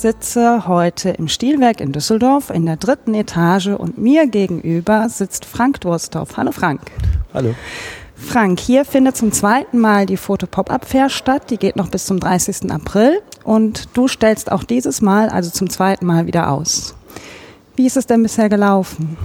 Sitze heute im Stilwerk in Düsseldorf in der dritten Etage und mir gegenüber sitzt Frank Durstorf. Hallo Frank. Hallo. Frank, hier findet zum zweiten Mal die Foto-Pop-Up-Fair statt. Die geht noch bis zum 30. April und du stellst auch dieses Mal, also zum zweiten Mal, wieder aus. Wie ist es denn bisher gelaufen?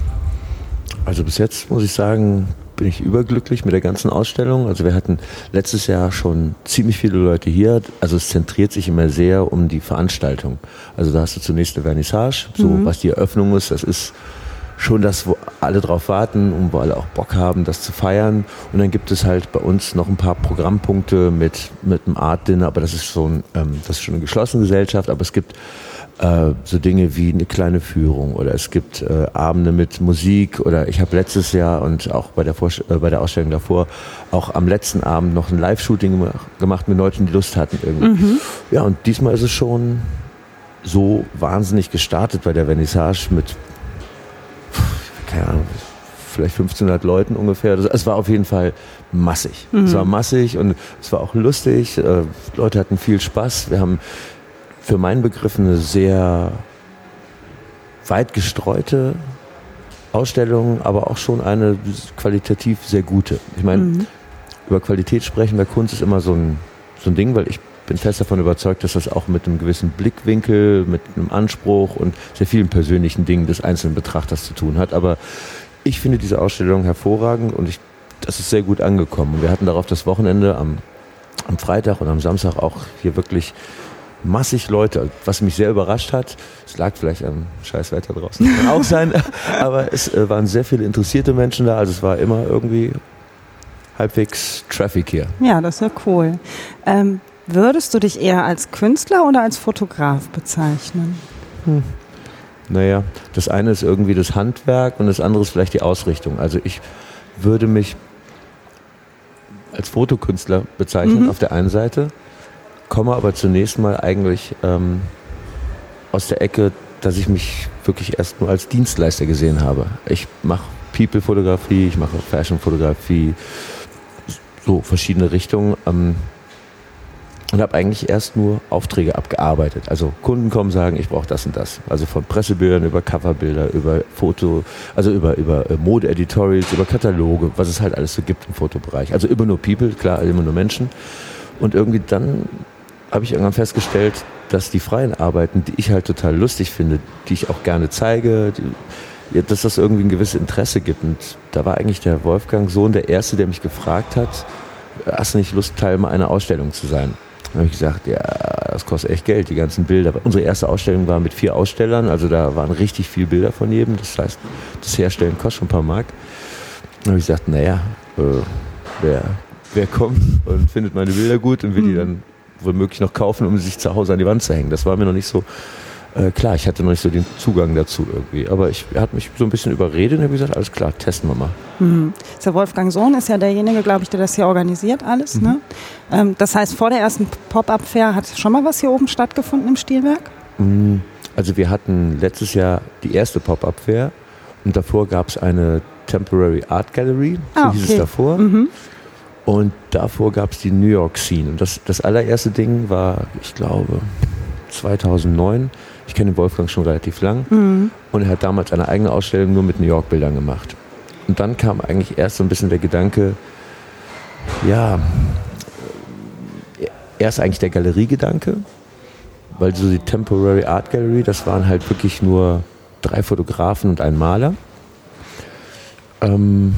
Also bis jetzt muss ich sagen, bin ich überglücklich mit der ganzen Ausstellung. Also wir hatten letztes Jahr schon ziemlich viele Leute hier. Also es zentriert sich immer sehr um die Veranstaltung. Also da hast du zunächst eine Vernissage, so mhm. was die Eröffnung ist. Das ist schon das, wo alle drauf warten und wo alle auch Bock haben, das zu feiern. Und dann gibt es halt bei uns noch ein paar Programmpunkte mit, mit einem Art Dinner, aber das ist schon, ähm, das ist schon eine geschlossene Gesellschaft, aber es gibt äh, so Dinge wie eine kleine Führung oder es gibt äh, Abende mit Musik oder ich habe letztes Jahr und auch bei der, Vorst äh, bei der Ausstellung davor auch am letzten Abend noch ein Live-Shooting gemacht mit Leuten, die Lust hatten irgendwie. Mhm. Ja, und diesmal ist es schon so wahnsinnig gestartet bei der Vernissage mit, keine Ahnung, vielleicht 1500 Leuten ungefähr. Es war auf jeden Fall massig. Mhm. Es war massig und es war auch lustig. Äh, Leute hatten viel Spaß. Wir haben für meinen Begriff eine sehr weit gestreute Ausstellung, aber auch schon eine qualitativ sehr gute. Ich meine, mhm. über Qualität sprechen bei Kunst ist immer so ein, so ein Ding, weil ich bin fest davon überzeugt, dass das auch mit einem gewissen Blickwinkel, mit einem Anspruch und sehr vielen persönlichen Dingen des einzelnen Betrachters zu tun hat. Aber ich finde diese Ausstellung hervorragend und ich, das ist sehr gut angekommen. Wir hatten darauf das Wochenende am, am Freitag und am Samstag auch hier wirklich massig Leute, was mich sehr überrascht hat. Es lag vielleicht am Scheißwetter draußen, kann auch sein, aber es äh, waren sehr viele interessierte Menschen da, also es war immer irgendwie halbwegs Traffic hier. Ja, das ist ja cool. Ähm, würdest du dich eher als Künstler oder als Fotograf bezeichnen? Hm. Naja, das eine ist irgendwie das Handwerk und das andere ist vielleicht die Ausrichtung. Also ich würde mich als Fotokünstler bezeichnen mhm. auf der einen Seite komme aber zunächst mal eigentlich ähm, aus der Ecke, dass ich mich wirklich erst nur als Dienstleister gesehen habe. Ich mache People-Fotografie, ich mache Fashion-Fotografie, so verschiedene Richtungen. Ähm, und habe eigentlich erst nur Aufträge abgearbeitet. Also Kunden kommen sagen, ich brauche das und das. Also von Pressebildern über Coverbilder, über Foto, also über, über äh, Mode-Editorials, über Kataloge, was es halt alles so gibt im Fotobereich. Also immer nur People, klar, immer nur Menschen. Und irgendwie dann habe ich irgendwann festgestellt, dass die freien Arbeiten, die ich halt total lustig finde, die ich auch gerne zeige, die, dass das irgendwie ein gewisses Interesse gibt. Und da war eigentlich der Wolfgang Sohn der Erste, der mich gefragt hat, hast du nicht Lust, Teil einer Ausstellung zu sein? Da habe ich gesagt, ja, das kostet echt Geld, die ganzen Bilder. Unsere erste Ausstellung war mit vier Ausstellern, also da waren richtig viele Bilder von jedem. Das heißt, das Herstellen kostet schon ein paar Mark. Da habe ich gesagt, naja, äh, wer, wer kommt und findet meine Bilder gut und will die hm. dann womöglich noch kaufen, um sich zu Hause an die Wand zu hängen. Das war mir noch nicht so äh, klar. Ich hatte noch nicht so den Zugang dazu irgendwie. Aber ich, er hat mich so ein bisschen überredet und habe gesagt, alles klar, testen wir mal. Mhm. Der Wolfgang Sohn ist ja derjenige, glaube ich, der das hier organisiert alles. Mhm. Ne? Ähm, das heißt, vor der ersten Pop-Up-Fair hat schon mal was hier oben stattgefunden im Stilwerk? Mhm. Also wir hatten letztes Jahr die erste Pop-Up-Fair und davor gab es eine Temporary Art Gallery, so ah, okay. hieß es davor. Mhm. Und davor gab es die New York Scene. Und das, das allererste Ding war, ich glaube, 2009. Ich kenne den Wolfgang schon relativ lang. Mhm. Und er hat damals eine eigene Ausstellung nur mit New York-Bildern gemacht. Und dann kam eigentlich erst so ein bisschen der Gedanke, ja, erst eigentlich der Galeriegedanke, weil so die Temporary Art Gallery, das waren halt wirklich nur drei Fotografen und ein Maler. Ähm,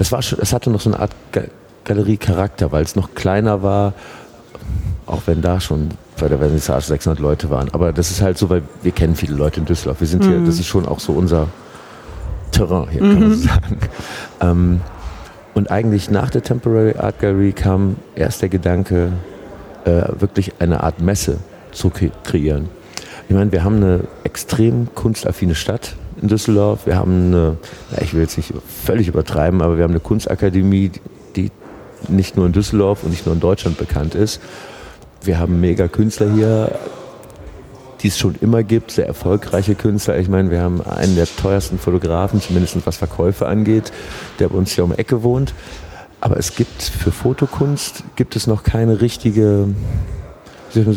das war schon, es hatte noch so eine Art Galeriecharakter, weil es noch kleiner war, auch wenn da schon bei der Vernissage 600 Leute waren. Aber das ist halt so, weil wir kennen viele Leute in Düsseldorf. Wir sind mhm. hier, das ist schon auch so unser Terrain hier, kann mhm. man sagen. Ähm, und eigentlich nach der Temporary Art Gallery kam erst der Gedanke, äh, wirklich eine Art Messe zu kreieren. Ich meine, wir haben eine extrem kunstaffine Stadt in Düsseldorf. Wir haben eine, ich will jetzt nicht völlig übertreiben, aber wir haben eine Kunstakademie, die nicht nur in Düsseldorf und nicht nur in Deutschland bekannt ist. Wir haben mega Künstler hier, die es schon immer gibt, sehr erfolgreiche Künstler. Ich meine, wir haben einen der teuersten Fotografen, zumindest was Verkäufe angeht, der bei uns hier um die Ecke wohnt. Aber es gibt für Fotokunst gibt es noch keine richtige,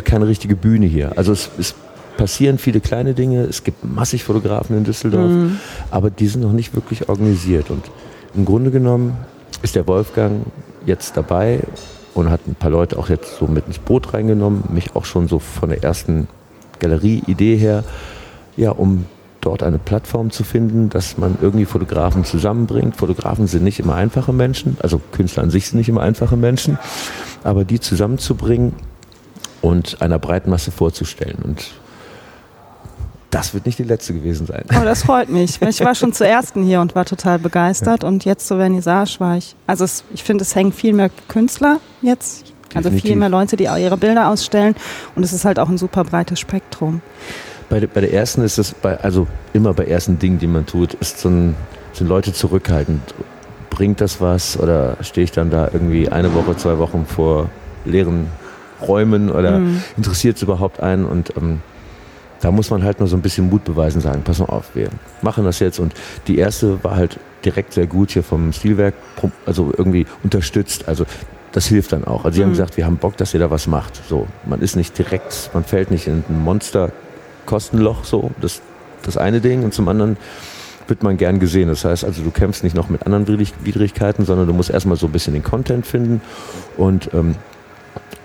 keine richtige Bühne hier. Also es, es passieren viele kleine Dinge. Es gibt massig Fotografen in Düsseldorf, mhm. aber die sind noch nicht wirklich organisiert. Und im Grunde genommen ist der Wolfgang jetzt dabei und hat ein paar Leute auch jetzt so mit ins Boot reingenommen, mich auch schon so von der ersten Galerie-Idee her, ja, um dort eine Plattform zu finden, dass man irgendwie Fotografen zusammenbringt. Fotografen sind nicht immer einfache Menschen, also Künstler an sich sind nicht immer einfache Menschen, aber die zusammenzubringen und einer breiten Masse vorzustellen. Und das wird nicht die letzte gewesen sein. Oh, das freut mich. Ich war schon zur ersten hier und war total begeistert. Und jetzt zur Vernissage war ich. Also es, ich finde, es hängen viel mehr Künstler jetzt. Also Definitiv. viel mehr Leute, die ihre Bilder ausstellen. Und es ist halt auch ein super breites Spektrum. Bei, der, bei der ersten ist es, bei, also immer bei ersten Dingen, die man tut, ist so ein, sind Leute zurückhaltend. Bringt das was oder stehe ich dann da irgendwie eine Woche, zwei Wochen vor leeren Räumen oder mhm. interessiert es überhaupt einen? Und ähm, da muss man halt nur so ein bisschen Mut beweisen, sagen, pass mal auf, wir machen das jetzt. Und die erste war halt direkt sehr gut hier vom Stilwerk, also irgendwie unterstützt. Also das hilft dann auch. Also sie mhm. haben gesagt, wir haben Bock, dass ihr da was macht. So, man ist nicht direkt, man fällt nicht in ein Monster-Kostenloch, so, das, das eine Ding. Und zum anderen wird man gern gesehen. Das heißt also, du kämpfst nicht noch mit anderen Widrigkeiten, sondern du musst erstmal so ein bisschen den Content finden und ähm,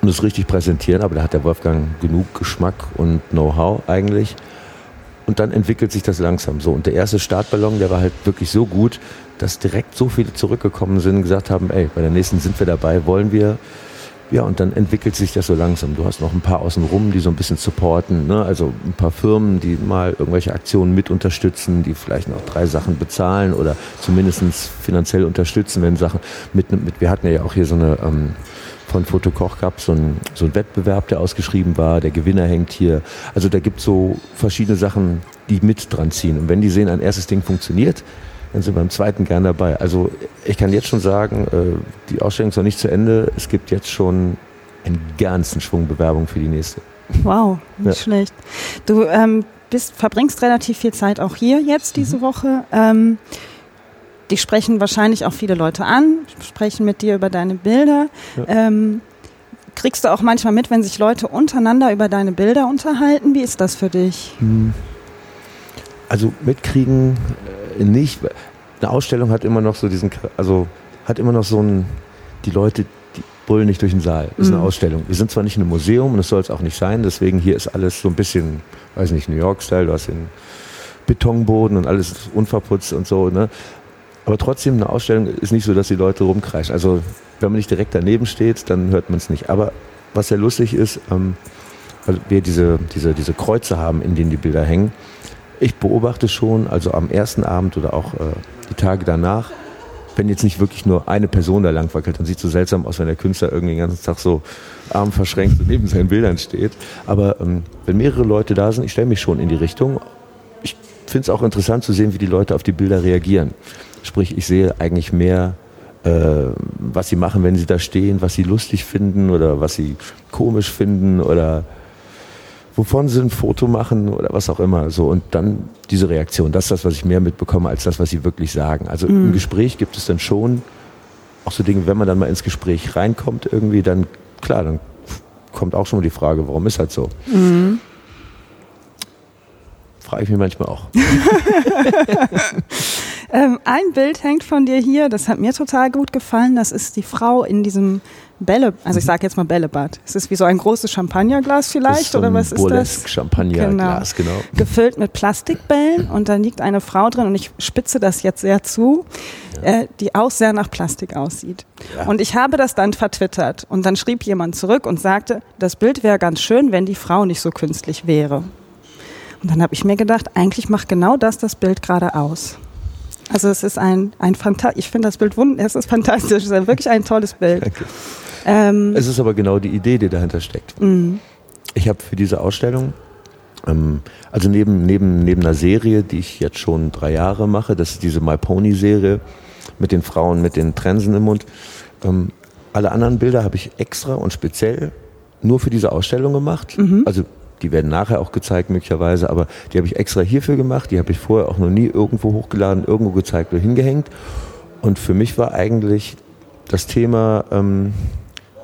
und es richtig präsentieren, aber da hat der Wolfgang genug Geschmack und Know-how eigentlich. Und dann entwickelt sich das langsam so. Und der erste Startballon, der war halt wirklich so gut, dass direkt so viele zurückgekommen sind und gesagt haben, ey, bei der nächsten sind wir dabei, wollen wir. Ja, und dann entwickelt sich das so langsam. Du hast noch ein paar außenrum, die so ein bisschen supporten. Ne? Also ein paar Firmen, die mal irgendwelche Aktionen mit unterstützen, die vielleicht noch drei Sachen bezahlen oder zumindest finanziell unterstützen, wenn Sachen mit, mit wir hatten ja auch hier so eine ähm, von Fotokoch gab so ein, so ein Wettbewerb, der ausgeschrieben war. Der Gewinner hängt hier. Also da gibt es so verschiedene Sachen, die mit dran ziehen. Und wenn die sehen, ein erstes Ding funktioniert, dann sind wir beim zweiten gern dabei. Also ich kann jetzt schon sagen, äh, die Ausstellung ist noch nicht zu Ende. Es gibt jetzt schon einen ganzen Schwung Bewerbung für die nächste. Wow, nicht ja. schlecht. Du ähm, bist, verbringst relativ viel Zeit auch hier jetzt diese mhm. Woche. Ähm, die sprechen wahrscheinlich auch viele Leute an, sprechen mit dir über deine Bilder. Ja. Ähm, kriegst du auch manchmal mit, wenn sich Leute untereinander über deine Bilder unterhalten? Wie ist das für dich? Hm. Also mitkriegen äh, nicht. Eine Ausstellung hat immer noch so diesen, also hat immer noch so ein, die Leute, die brüllen nicht durch den Saal. Das ist eine mhm. Ausstellung. Wir sind zwar nicht in einem Museum und das soll es auch nicht sein, deswegen hier ist alles so ein bisschen, weiß nicht, New York-Style, du hast den Betonboden und alles unverputzt und so, ne? Aber trotzdem, eine Ausstellung ist nicht so, dass die Leute rumkreischen. Also wenn man nicht direkt daneben steht, dann hört man es nicht. Aber was sehr lustig ist, ähm, weil wir diese, diese, diese Kreuze haben, in denen die Bilder hängen. Ich beobachte schon, also am ersten Abend oder auch äh, die Tage danach, wenn jetzt nicht wirklich nur eine Person da langwackelt, dann sieht es so seltsam aus, wenn der Künstler irgendwie den ganzen Tag so arm verschränkt neben seinen Bildern steht. Aber ähm, wenn mehrere Leute da sind, ich stelle mich schon in die Richtung. Ich finde es auch interessant zu sehen, wie die Leute auf die Bilder reagieren. Sprich, ich sehe eigentlich mehr, äh, was sie machen, wenn sie da stehen, was sie lustig finden oder was sie komisch finden oder wovon sie ein Foto machen oder was auch immer. So und dann diese Reaktion, das ist das, was ich mehr mitbekomme, als das, was sie wirklich sagen. Also mhm. im Gespräch gibt es dann schon auch so Dinge, wenn man dann mal ins Gespräch reinkommt, irgendwie, dann klar, dann kommt auch schon mal die Frage, warum ist halt so? Mhm. Frage ich mich manchmal auch. Ähm, ein Bild hängt von dir hier, das hat mir total gut gefallen. Das ist die Frau in diesem Bälle, also ich sage jetzt mal Bällebad. Es ist wie so ein großes Champagnerglas vielleicht so oder was ist das? Champagnerglas, genau. genau. Gefüllt mit Plastikbällen und da liegt eine Frau drin und ich spitze das jetzt sehr zu, ja. äh, die auch sehr nach Plastik aussieht. Ja. Und ich habe das dann vertwittert und dann schrieb jemand zurück und sagte, das Bild wäre ganz schön, wenn die Frau nicht so künstlich wäre. Und dann habe ich mir gedacht, eigentlich macht genau das das Bild gerade aus. Also es ist ein, ein fantastisch, ich finde das Bild wunderbar, es ist fantastisch, es ist wirklich ein tolles Bild. Okay. Ähm, es ist aber genau die Idee, die dahinter steckt. Mhm. Ich habe für diese Ausstellung, ähm, also neben, neben, neben einer Serie, die ich jetzt schon drei Jahre mache, das ist diese My Pony Serie mit den Frauen mit den Trensen im Mund. Ähm, alle anderen Bilder habe ich extra und speziell nur für diese Ausstellung gemacht. Mhm. Also die werden nachher auch gezeigt möglicherweise, aber die habe ich extra hierfür gemacht. Die habe ich vorher auch noch nie irgendwo hochgeladen, irgendwo gezeigt oder hingehängt. Und für mich war eigentlich das Thema ähm,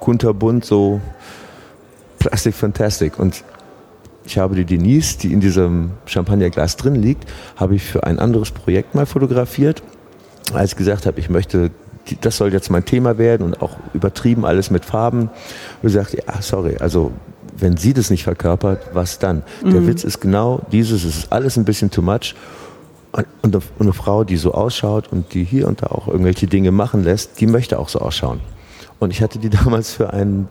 kunterbunt so Plastic Fantastic. Und ich habe die Denise, die in diesem Champagnerglas drin liegt, habe ich für ein anderes Projekt mal fotografiert. Als ich gesagt habe, ich möchte, das soll jetzt mein Thema werden und auch übertrieben alles mit Farben. Und gesagt, ja, sorry, also wenn sie das nicht verkörpert, was dann? Mhm. Der Witz ist genau dieses, es ist alles ein bisschen too much. Und eine Frau, die so ausschaut und die hier und da auch irgendwelche Dinge machen lässt, die möchte auch so ausschauen. Und ich hatte die damals für ein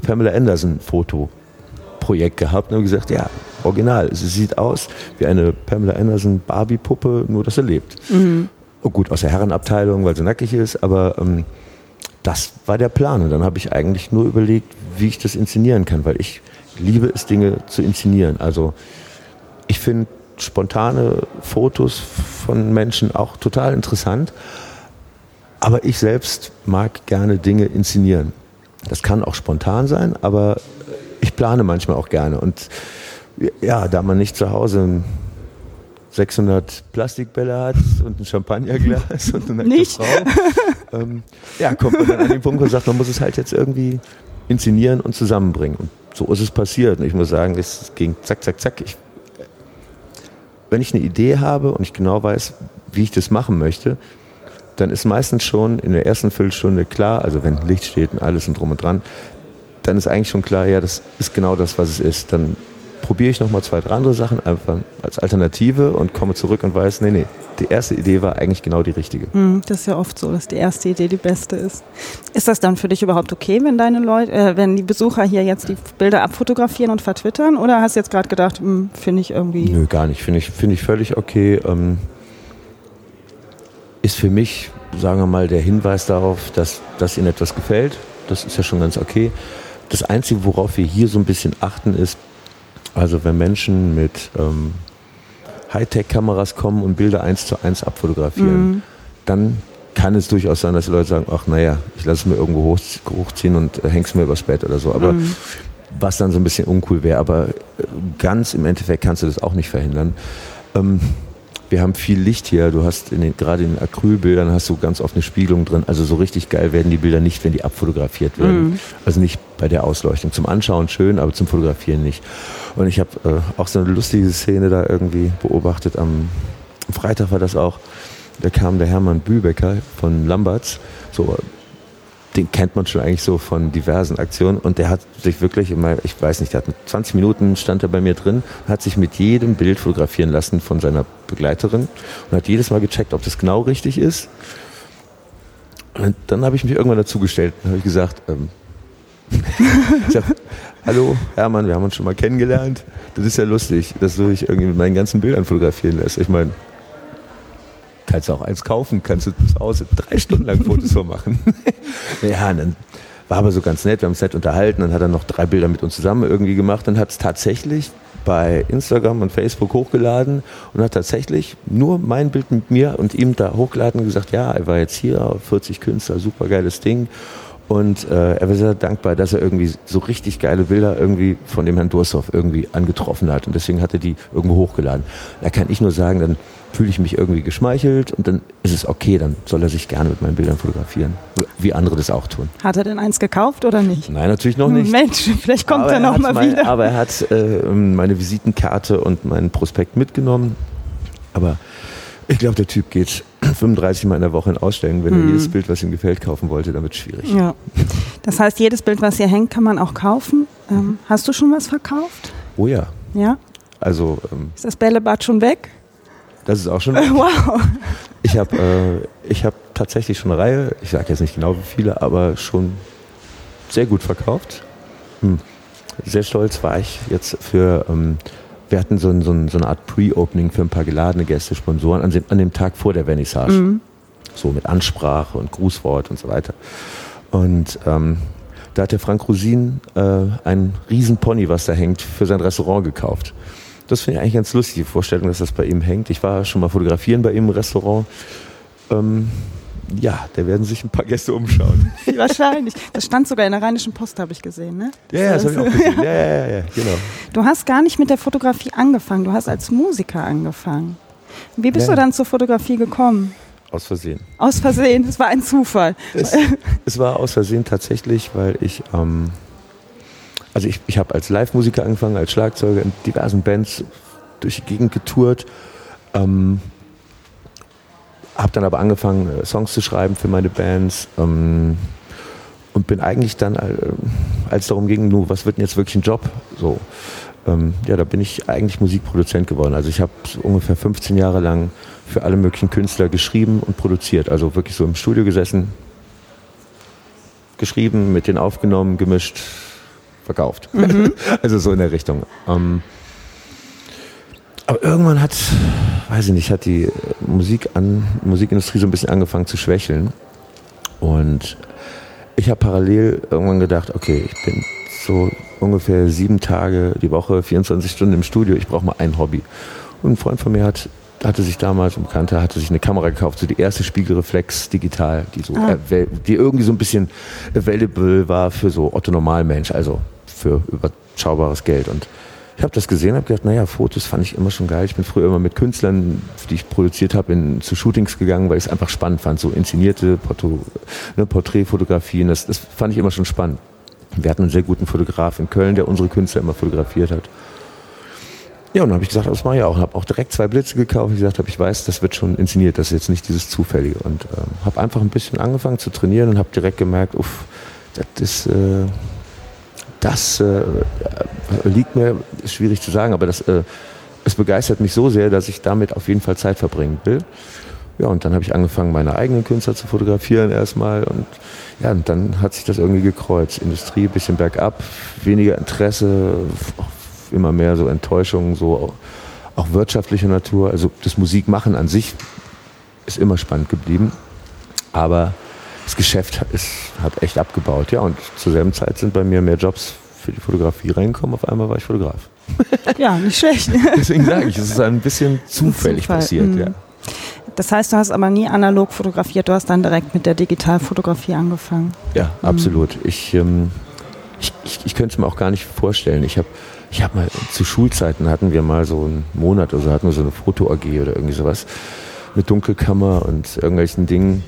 Pamela Anderson Fotoprojekt gehabt und habe gesagt, ja, original. Sie sieht aus wie eine Pamela Anderson Barbie-Puppe, nur dass sie lebt. Mhm. Oh gut, aus der Herrenabteilung, weil sie nackig ist, aber ähm, das war der Plan. Und dann habe ich eigentlich nur überlegt, wie ich das inszenieren kann, weil ich liebe es, Dinge zu inszenieren. Also ich finde spontane Fotos von Menschen auch total interessant. Aber ich selbst mag gerne Dinge inszenieren. Das kann auch spontan sein, aber ich plane manchmal auch gerne. Und ja, da man nicht zu Hause 600 Plastikbälle hat und ein Champagnerglas und eine nicht. Frau, ähm, ja, kommt man dann an den Punkt und sagt, man muss es halt jetzt irgendwie inszenieren und zusammenbringen. Und so ist es passiert. Und ich muss sagen, es ging zack, zack, zack. Ich wenn ich eine Idee habe und ich genau weiß, wie ich das machen möchte, dann ist meistens schon in der ersten Viertelstunde klar, also wenn Licht steht und alles und drum und dran, dann ist eigentlich schon klar, ja, das ist genau das, was es ist. Dann probiere ich nochmal zwei, drei andere Sachen einfach als Alternative und komme zurück und weiß, nee, nee, die erste Idee war eigentlich genau die richtige. Hm, das ist ja oft so, dass die erste Idee die beste ist. Ist das dann für dich überhaupt okay, wenn deine Leute, äh, wenn die Besucher hier jetzt die Bilder abfotografieren und vertwittern? Oder hast du jetzt gerade gedacht, hm, finde ich irgendwie. Nö, gar nicht. Finde ich, finde ich völlig okay. Ähm, ist für mich, sagen wir mal, der Hinweis darauf, dass, dass ihnen etwas gefällt. Das ist ja schon ganz okay. Das Einzige, worauf wir hier so ein bisschen achten, ist, also wenn Menschen mit ähm, Hightech-Kameras kommen und Bilder eins zu eins abfotografieren, mhm. dann kann es durchaus sein, dass die Leute sagen, ach naja, ich lasse es mir irgendwo hoch, hochziehen und äh, häng's mir übers Bett oder so. Aber mhm. was dann so ein bisschen uncool wäre, aber äh, ganz im Endeffekt kannst du das auch nicht verhindern. Ähm, wir haben viel Licht hier. Du hast in den, gerade in den Acrylbildern hast du ganz oft eine Spiegelung drin. Also so richtig geil werden die Bilder nicht, wenn die abfotografiert werden. Mhm. Also nicht bei der Ausleuchtung. Zum Anschauen schön, aber zum Fotografieren nicht. Und ich habe äh, auch so eine lustige Szene da irgendwie beobachtet. Am, Freitag war das auch. Da kam der Hermann Bübecker von Lamberts, so den kennt man schon eigentlich so von diversen Aktionen und der hat sich wirklich immer, ich weiß nicht, der hat mit 20 Minuten stand er bei mir drin, hat sich mit jedem Bild fotografieren lassen von seiner Begleiterin und hat jedes Mal gecheckt, ob das genau richtig ist. Und dann habe ich mich irgendwann dazugestellt und habe ich gesagt, ähm, ich sag, hallo Hermann, wir haben uns schon mal kennengelernt. Das ist ja lustig, dass du dich irgendwie mit meinen ganzen Bildern fotografieren lässt. Ich meine, kannst auch eins kaufen, kannst du zu Hause drei Stunden lang Fotos von machen. ja, dann war aber so ganz nett, wir haben uns nett unterhalten, dann hat er noch drei Bilder mit uns zusammen irgendwie gemacht und hat es tatsächlich bei Instagram und Facebook hochgeladen und hat tatsächlich nur mein Bild mit mir und ihm da hochgeladen und gesagt, ja, er war jetzt hier, 40 Künstler, super geiles Ding. Und äh, er war sehr dankbar, dass er irgendwie so richtig geile Bilder irgendwie von dem Herrn Durshoff irgendwie angetroffen hat. Und deswegen hat er die irgendwo hochgeladen. Da kann ich nur sagen, dann fühle ich mich irgendwie geschmeichelt und dann ist es okay, dann soll er sich gerne mit meinen Bildern fotografieren, wie andere das auch tun. Hat er denn eins gekauft oder nicht? Nein, natürlich noch nicht. Mensch, vielleicht kommt aber er noch mal mein, wieder. Aber er hat äh, meine Visitenkarte und meinen Prospekt mitgenommen. Aber ich glaube, der Typ geht 35 Mal in der Woche in Ausstellungen. Wenn hm. er jedes Bild, was ihm gefällt, kaufen wollte, dann wird es schwierig. Ja. Das heißt, jedes Bild, was hier hängt, kann man auch kaufen. Ähm, hast du schon was verkauft? Oh ja. Ja? Also. Ähm, ist das Bällebad schon weg? Das ist auch schon. Wow. Ich habe äh, hab tatsächlich schon eine Reihe, ich sage jetzt nicht genau wie viele, aber schon sehr gut verkauft. Hm. Sehr stolz war ich jetzt für. Ähm, wir hatten so, ein, so, ein, so eine Art Pre-Opening für ein paar geladene Gäste, Sponsoren an dem, an dem Tag vor der Vernissage. Mhm. So mit Ansprache und Grußwort und so weiter. Und ähm, Da hat der Frank Rosin äh, ein Riesenpony, was da hängt, für sein Restaurant gekauft. Das finde ich eigentlich ganz lustig, die Vorstellung, dass das bei ihm hängt. Ich war schon mal fotografieren bei ihm im Restaurant. Ähm, ja, da werden sich ein paar Gäste umschauen. Wahrscheinlich. Das stand sogar in der Rheinischen Post, habe ich gesehen, ne? Das ja, ja, das habe ich auch gesehen. Ja, ja, ja, genau. Du hast gar nicht mit der Fotografie angefangen, du hast als Musiker angefangen. Wie bist ja. du dann zur Fotografie gekommen? Aus Versehen. Aus Versehen, es war ein Zufall. Es, es, war aus Versehen tatsächlich, weil ich, ähm, also ich, ich habe als Live-Musiker angefangen, als Schlagzeuger in diversen Bands durch die Gegend getourt. Ähm, habe dann aber angefangen, äh, Songs zu schreiben für meine Bands ähm, und bin eigentlich dann, äh, als es darum ging, nur was wird denn jetzt wirklich ein Job, so, ähm, ja, da bin ich eigentlich Musikproduzent geworden. Also ich habe ungefähr 15 Jahre lang für alle möglichen Künstler geschrieben und produziert. Also wirklich so im Studio gesessen, geschrieben, mit denen aufgenommen, gemischt, verkauft. Mhm. also so in der Richtung. Ähm, aber irgendwann hat, weiß ich nicht, hat die Musik an, Musikindustrie so ein bisschen angefangen zu schwächeln. Und ich habe parallel irgendwann gedacht, okay, ich bin so ungefähr sieben Tage die Woche, 24 Stunden im Studio, ich brauche mal ein Hobby. Und ein Freund von mir hat, hatte sich damals, ein Bekannter, hatte sich eine Kamera gekauft, so die erste Spiegelreflex digital, die so, ah. die irgendwie so ein bisschen available war für so Otto Normalmensch, also für überschaubares Geld. Und ich habe das gesehen, habe gedacht, naja, Fotos fand ich immer schon geil. Ich bin früher immer mit Künstlern, die ich produziert habe, zu Shootings gegangen, weil ich es einfach spannend fand. So inszenierte Porto, ne, Porträtfotografien, das, das fand ich immer schon spannend. Wir hatten einen sehr guten Fotograf in Köln, der unsere Künstler immer fotografiert hat. Ja, und dann habe ich gesagt, das mache ich auch. Habe auch direkt zwei Blitze gekauft. Ich gesagt habe, ich weiß, das wird schon inszeniert, das ist jetzt nicht dieses Zufällige. Und ähm, habe einfach ein bisschen angefangen zu trainieren und habe direkt gemerkt, uff, das ist... Äh, das äh, liegt mir, ist schwierig zu sagen, aber das, äh, es begeistert mich so sehr, dass ich damit auf jeden Fall Zeit verbringen will. Ja, und dann habe ich angefangen, meine eigenen Künstler zu fotografieren erstmal. Und ja, und dann hat sich das irgendwie gekreuzt. Industrie, bisschen bergab, weniger Interesse, immer mehr so Enttäuschung, so auch, auch wirtschaftlicher Natur. Also das Musikmachen an sich ist immer spannend geblieben. Aber das Geschäft ist, hat echt abgebaut. Ja, und zur selben Zeit sind bei mir mehr Jobs für die Fotografie reingekommen. Auf einmal war ich Fotograf. Ja, nicht schlecht. Deswegen sage ich, es ist ein bisschen zufällig Zufall. passiert. Mhm. Ja. Das heißt, du hast aber nie analog fotografiert, du hast dann direkt mit der Digitalfotografie angefangen. Ja, mhm. absolut. Ich, ähm, ich, ich, ich könnte es mir auch gar nicht vorstellen. Ich habe ich hab mal, zu Schulzeiten hatten wir mal so einen Monat oder so, hatten wir so eine Foto-AG oder irgendwie sowas mit Dunkelkammer und irgendwelchen Dingen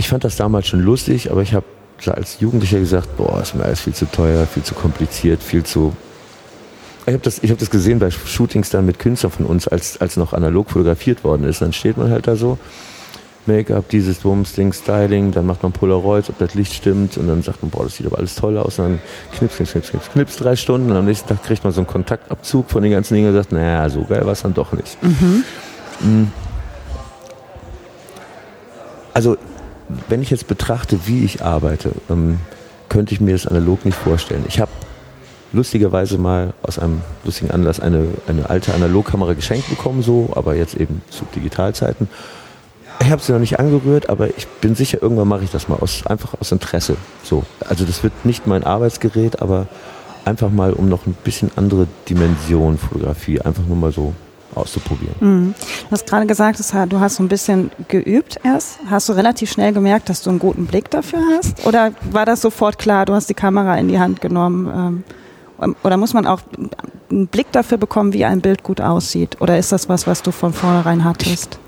ich fand das damals schon lustig, aber ich habe als Jugendlicher gesagt, boah, ist mir alles viel zu teuer, viel zu kompliziert, viel zu. Ich habe das, hab das gesehen bei Shootings dann mit Künstlern von uns, als, als noch analog fotografiert worden ist. Dann steht man halt da so, Make-up, dieses Wumms, Ding, Styling, dann macht man Polaroids, ob das Licht stimmt und dann sagt man, boah, das sieht aber alles toll aus und dann knips, knips, knips, knips, knips drei Stunden und am nächsten Tag kriegt man so einen Kontaktabzug von den ganzen Dingen und sagt, naja, so geil war es dann doch nicht. Mhm. mhm. Also wenn ich jetzt betrachte, wie ich arbeite, ähm, könnte ich mir das analog nicht vorstellen. Ich habe lustigerweise mal aus einem lustigen Anlass eine, eine alte Analogkamera geschenkt bekommen, so, aber jetzt eben zu Digitalzeiten. Ich habe sie noch nicht angerührt, aber ich bin sicher, irgendwann mache ich das mal aus, einfach aus Interesse. So. Also das wird nicht mein Arbeitsgerät, aber einfach mal um noch ein bisschen andere Dimension Fotografie, einfach nur mal so auszuprobieren. Mhm. Du hast gerade gesagt, du hast so ein bisschen geübt erst. Hast du relativ schnell gemerkt, dass du einen guten Blick dafür hast? Oder war das sofort klar, du hast die Kamera in die Hand genommen? Ähm, oder muss man auch einen Blick dafür bekommen, wie ein Bild gut aussieht? Oder ist das was, was du von vornherein hattest?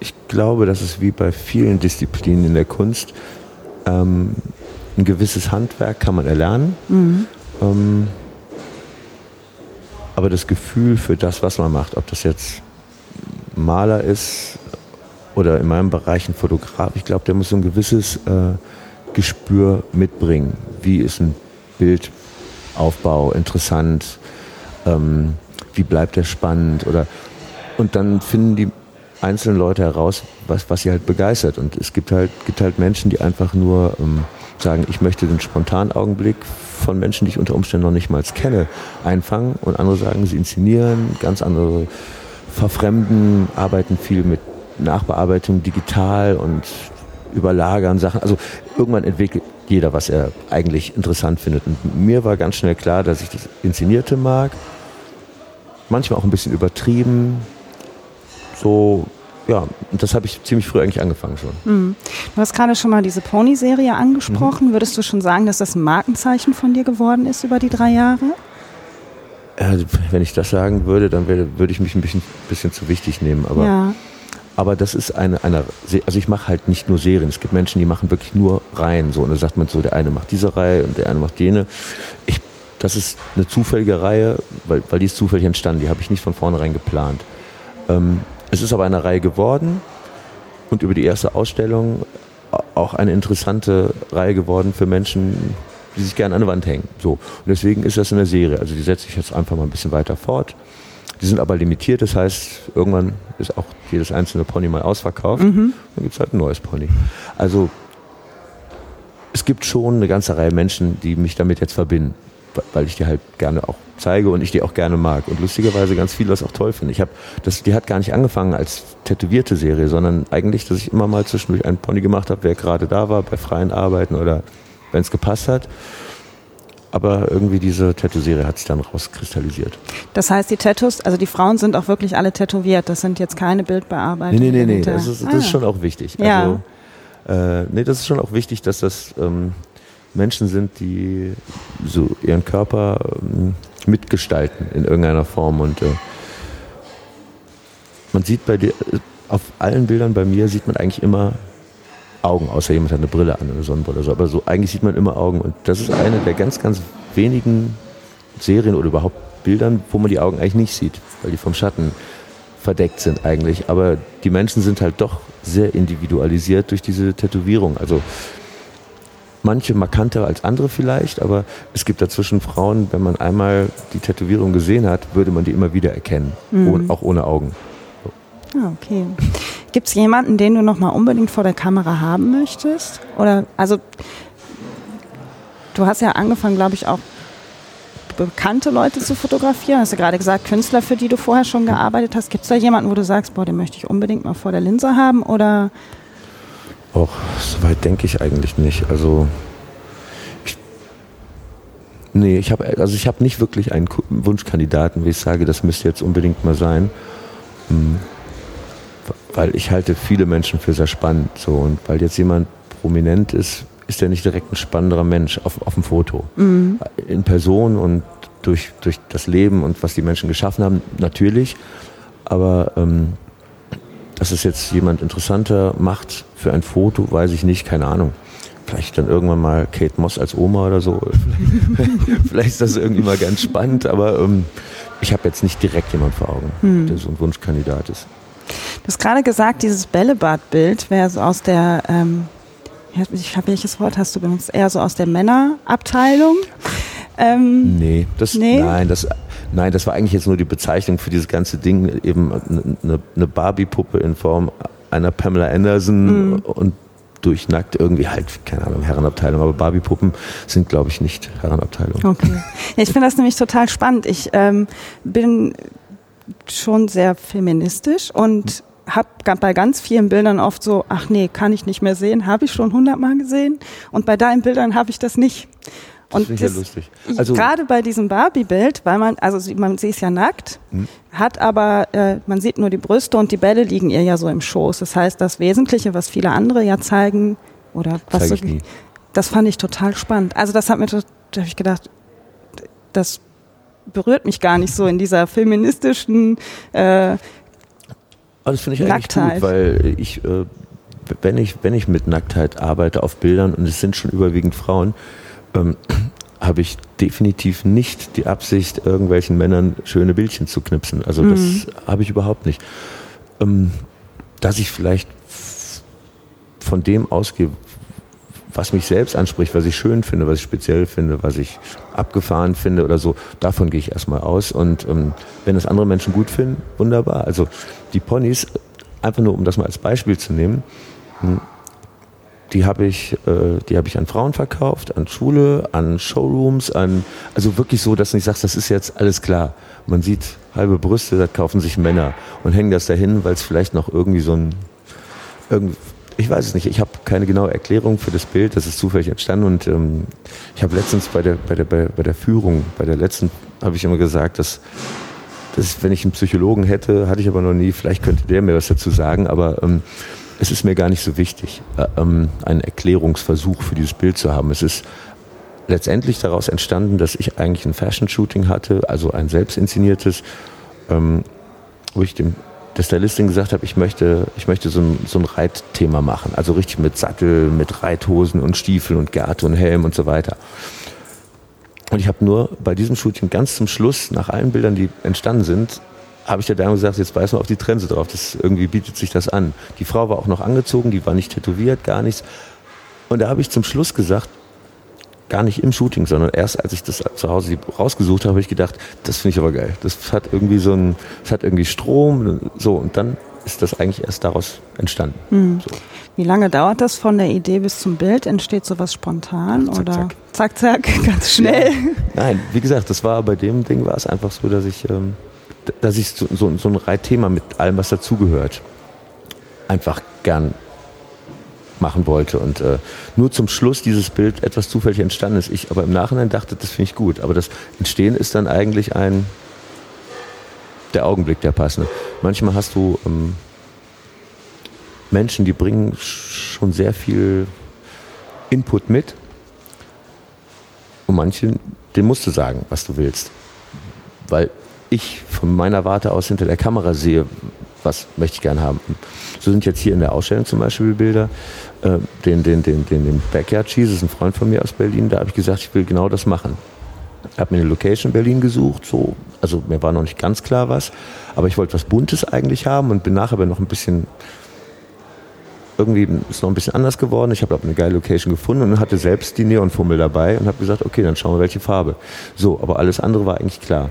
Ich, ich glaube, das ist wie bei vielen Disziplinen in der Kunst. Ähm, ein gewisses Handwerk kann man erlernen. Mhm. Ähm, aber das Gefühl für das, was man macht, ob das jetzt Maler ist oder in meinem Bereich ein Fotograf, ich glaube, der muss so ein gewisses äh, Gespür mitbringen. Wie ist ein Bildaufbau interessant? Ähm, wie bleibt er spannend? Oder, und dann finden die einzelnen Leute heraus, was, was sie halt begeistert. Und es gibt halt, gibt halt Menschen, die einfach nur ähm, sagen, ich möchte den spontanen Augenblick von Menschen, die ich unter Umständen noch nicht mal kenne, einfangen. Und andere sagen, sie inszenieren, ganz andere verfremden, arbeiten viel mit Nachbearbeitung digital und überlagern Sachen. Also irgendwann entwickelt jeder, was er eigentlich interessant findet. Und mir war ganz schnell klar, dass ich das Inszenierte mag. Manchmal auch ein bisschen übertrieben. So, ja, und das habe ich ziemlich früh eigentlich angefangen schon. Mhm. Du hast gerade schon mal diese Pony-Serie angesprochen. Mhm. Würdest du schon sagen, dass das ein Markenzeichen von dir geworden ist über die drei Jahre? Also, wenn ich das sagen würde, dann würde, würde ich mich ein bisschen, bisschen zu wichtig nehmen. Aber, ja. aber das ist eine, eine also ich mache halt nicht nur Serien. Es gibt Menschen, die machen wirklich nur Reihen. So. Und da sagt man so, der eine macht diese Reihe und der eine macht jene. Ich, das ist eine zufällige Reihe, weil, weil die ist zufällig entstanden. Die habe ich nicht von vornherein geplant. Ähm, es ist aber eine Reihe geworden und über die erste Ausstellung auch eine interessante Reihe geworden für Menschen, die sich gerne an der Wand hängen. So. Und deswegen ist das eine Serie. Also die setze ich jetzt einfach mal ein bisschen weiter fort. Die sind aber limitiert, das heißt, irgendwann ist auch jedes einzelne Pony mal ausverkauft. Mhm. Dann gibt es halt ein neues Pony. Also es gibt schon eine ganze Reihe Menschen, die mich damit jetzt verbinden, weil ich die halt gerne auch zeige und ich die auch gerne mag. Und lustigerweise ganz viele das auch toll finden. Ich habe, das, die hat gar nicht angefangen als tätowierte Serie, sondern eigentlich, dass ich immer mal zwischendurch einen Pony gemacht habe, wer gerade da war, bei freien Arbeiten oder wenn es gepasst hat. Aber irgendwie diese Tattoo-Serie hat sich dann rauskristallisiert. Das heißt, die Tattoos, also die Frauen sind auch wirklich alle tätowiert. Das sind jetzt keine Bildbearbeitungen. Nee, nee, nee, nee. Das ist, das ah. ist schon auch wichtig. Ja. Also, äh, nee, das ist schon auch wichtig, dass das ähm, Menschen sind, die so ihren Körper ähm, mitgestalten in irgendeiner Form. Und äh, man sieht bei dir, auf allen Bildern bei mir sieht man eigentlich immer Augen, außer jemand hat eine Brille an, eine Sonnenbrille. So. Aber so eigentlich sieht man immer Augen. Und das ist eine der ganz, ganz wenigen Serien oder überhaupt Bildern, wo man die Augen eigentlich nicht sieht, weil die vom Schatten verdeckt sind eigentlich. Aber die Menschen sind halt doch sehr individualisiert durch diese Tätowierung. Also manche markanter als andere vielleicht, aber es gibt dazwischen Frauen, wenn man einmal die Tätowierung gesehen hat, würde man die immer wieder erkennen, mhm. auch ohne Augen. Ah, okay. Gibt es jemanden, den du noch mal unbedingt vor der Kamera haben möchtest? Oder also du hast ja angefangen, glaube ich, auch bekannte Leute zu fotografieren. Hast du gerade gesagt, Künstler, für die du vorher schon gearbeitet hast. Gibt es da jemanden, wo du sagst, boah, den möchte ich unbedingt mal vor der Linse haben? Oder? Auch so weit denke ich eigentlich nicht. Also ich, nee, ich habe also ich habe nicht wirklich einen Wunschkandidaten, wie ich sage, das müsste jetzt unbedingt mal sein. Hm weil ich halte viele Menschen für sehr spannend. So. Und weil jetzt jemand prominent ist, ist er nicht direkt ein spannenderer Mensch auf, auf dem Foto. Mhm. In Person und durch, durch das Leben und was die Menschen geschaffen haben, natürlich. Aber ähm, dass es jetzt jemand interessanter macht für ein Foto, weiß ich nicht, keine Ahnung. Vielleicht dann irgendwann mal Kate Moss als Oma oder so. Vielleicht ist das irgendwie mal ganz spannend, aber ähm, ich habe jetzt nicht direkt jemand vor Augen, mhm. der so ein Wunschkandidat ist. Du hast gerade gesagt, dieses Bällebadbild wäre so aus der, ähm, ich habe welches Wort hast du benutzt? Eher so aus der Männerabteilung. Ähm, nee, das, nee? Nein, das, nein, das war eigentlich jetzt nur die Bezeichnung für dieses ganze Ding, eben eine, eine Barbie-Puppe in Form einer Pamela Anderson mhm. und durchnackt irgendwie halt, keine Ahnung, Herrenabteilung, aber Barbie-Puppen sind, glaube ich, nicht Herrenabteilung. Okay. Ich finde das nämlich total spannend. Ich ähm, bin schon sehr feministisch und habe bei ganz vielen Bildern oft so, ach nee, kann ich nicht mehr sehen, habe ich schon hundertmal gesehen und bei deinen Bildern habe ich das nicht. Und das, das ja lustig. Also gerade bei diesem Barbie-Bild, weil man, also man sie ist ja nackt, hm. hat aber, äh, man sieht nur die Brüste und die Bälle liegen ihr ja so im Schoß. Das heißt, das Wesentliche, was viele andere ja zeigen, oder was so, das fand ich total spannend. Also das hat mir, da habe ich gedacht, das berührt mich gar nicht so in dieser feministischen äh, das finde ich eigentlich gut, weil ich, äh, wenn ich, wenn ich mit Nacktheit arbeite auf Bildern und es sind schon überwiegend Frauen, ähm, habe ich definitiv nicht die Absicht, irgendwelchen Männern schöne Bildchen zu knipsen. Also mhm. das habe ich überhaupt nicht. Ähm, dass ich vielleicht von dem ausgehe, was mich selbst anspricht, was ich schön finde, was ich speziell finde, was ich abgefahren finde oder so, davon gehe ich erstmal aus. Und ähm, wenn es andere Menschen gut finden, wunderbar. Also die Ponys, einfach nur um das mal als Beispiel zu nehmen, hm, die habe ich, äh, die habe ich an Frauen verkauft, an Schule, an Showrooms, an also wirklich so, dass du nicht sagst, das ist jetzt alles klar. Man sieht halbe Brüste, da kaufen sich Männer und hängen das dahin, weil es vielleicht noch irgendwie so ein irgendwie Ich weiß es nicht. Ich habe keine genaue Erklärung für das Bild. Das ist zufällig entstanden und ähm, ich habe letztens bei der, bei, der, bei, bei der Führung, bei der letzten, habe ich immer gesagt, dass, dass wenn ich einen Psychologen hätte, hatte ich aber noch nie, vielleicht könnte der mir was dazu sagen, aber ähm, es ist mir gar nicht so wichtig, äh, ähm, einen Erklärungsversuch für dieses Bild zu haben. Es ist letztendlich daraus entstanden, dass ich eigentlich ein Fashion-Shooting hatte, also ein selbst inszeniertes, ähm, wo ich dem der Stylistin gesagt habe, ich möchte, ich möchte so ein, so ein Reitthema machen. Also richtig mit Sattel, mit Reithosen und Stiefeln und Gerte und Helm und so weiter. Und ich habe nur bei diesem Shooting ganz zum Schluss, nach allen Bildern, die entstanden sind, habe ich der Dame gesagt, jetzt beiß mal auf die Trense drauf. Das irgendwie bietet sich das an. Die Frau war auch noch angezogen, die war nicht tätowiert, gar nichts. Und da habe ich zum Schluss gesagt, gar nicht im Shooting, sondern erst als ich das zu Hause rausgesucht habe, habe ich gedacht, das finde ich aber geil. Das hat irgendwie so ein, das hat irgendwie Strom, so und dann ist das eigentlich erst daraus entstanden. Hm. So. Wie lange dauert das von der Idee bis zum Bild? Entsteht sowas spontan zack, oder zack. zack, zack, ganz schnell? Ja. Nein, wie gesagt, das war bei dem Ding war es einfach so, dass ich, ähm, dass ich so, so, ein Reitthema mit allem, was dazugehört, einfach gern machen wollte. Und äh, nur zum Schluss dieses Bild etwas zufällig entstanden ist. Ich aber im Nachhinein dachte, das finde ich gut. Aber das Entstehen ist dann eigentlich ein der Augenblick der passende. Manchmal hast du ähm, Menschen, die bringen schon sehr viel Input mit. Und manchen, den musst du sagen, was du willst. Weil ich von meiner Warte aus hinter der Kamera sehe, was möchte ich gerne haben. So sind jetzt hier in der Ausstellung zum Beispiel Bilder. Äh, den, den, den, den, den Backyard Cheese ist ein Freund von mir aus Berlin. Da habe ich gesagt, ich will genau das machen. Ich habe mir eine Location in Berlin gesucht, so, also mir war noch nicht ganz klar was, aber ich wollte was Buntes eigentlich haben und bin nachher aber noch ein bisschen irgendwie ist noch ein bisschen anders geworden. Ich habe eine geile Location gefunden und hatte selbst die Neonfummel dabei und habe gesagt, okay, dann schauen wir, welche Farbe. So, aber alles andere war eigentlich klar.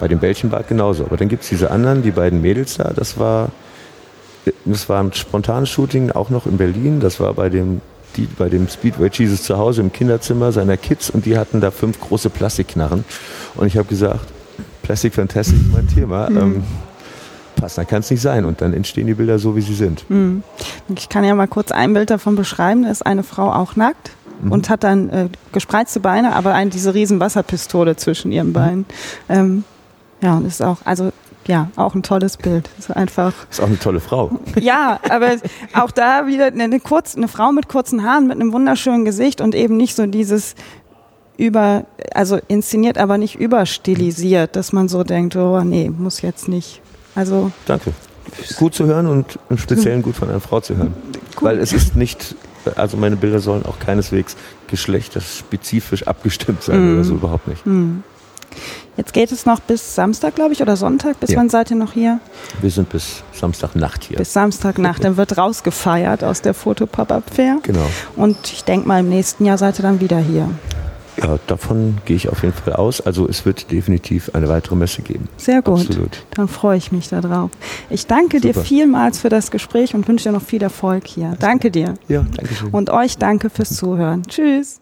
Bei dem Bällchenbad genauso. Aber dann gibt es diese anderen, die beiden Mädels da, das war, das war ein spontanes Shooting, auch noch in Berlin. Das war bei dem, die, bei dem Speedway Jesus zu Hause im Kinderzimmer seiner Kids und die hatten da fünf große Plastikknarren. Und ich habe gesagt, Plastic Fantastic ist mein Thema. Mhm. Ähm, passender kann es nicht sein. Und dann entstehen die Bilder so, wie sie sind. Mhm. Ich kann ja mal kurz ein Bild davon beschreiben. Da ist eine Frau auch nackt mhm. und hat dann äh, gespreizte Beine, aber ein, diese riesen Wasserpistole zwischen ihren Beinen. Ähm, ja, und ist auch, also ja, auch ein tolles Bild. Ist einfach. Ist auch eine tolle Frau. Ja, aber auch da wieder eine, kurz, eine Frau mit kurzen Haaren mit einem wunderschönen Gesicht und eben nicht so dieses über, also inszeniert, aber nicht überstilisiert, dass man so denkt, oh nee, muss jetzt nicht. Also. Danke. Gut zu hören und im Speziellen gut von einer Frau zu hören. Cool. Weil es ist nicht, also meine Bilder sollen auch keineswegs geschlechterspezifisch abgestimmt sein mm. oder so überhaupt nicht. Mm. Jetzt geht es noch bis Samstag, glaube ich, oder Sonntag. Bis ja. wann seid ihr noch hier? Wir sind bis Samstagnacht hier. Bis Samstagnacht. Dann wird rausgefeiert aus der Foto-Pop-Up-Fair. Genau. Und ich denke mal, im nächsten Jahr seid ihr dann wieder hier. Ja, davon gehe ich auf jeden Fall aus. Also es wird definitiv eine weitere Messe geben. Sehr gut. Absolut. Dann freue ich mich darauf. Ich danke Super. dir vielmals für das Gespräch und wünsche dir noch viel Erfolg hier. Danke dir. Ja, danke schön. Und euch danke fürs Zuhören. Tschüss.